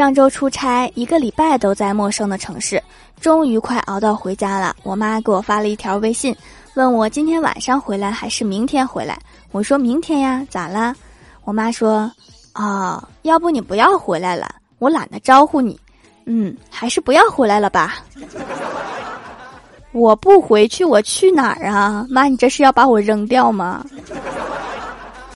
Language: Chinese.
上周出差一个礼拜都在陌生的城市终于快熬到回家了。我妈给我发了一条微信问我今天晚上回来还是明天回来。我说明天呀咋啦？我妈说哦要不你不要回来了我懒得招呼你。嗯还是不要回来了吧。我不回去我去哪儿啊？妈你这是要把我扔掉吗？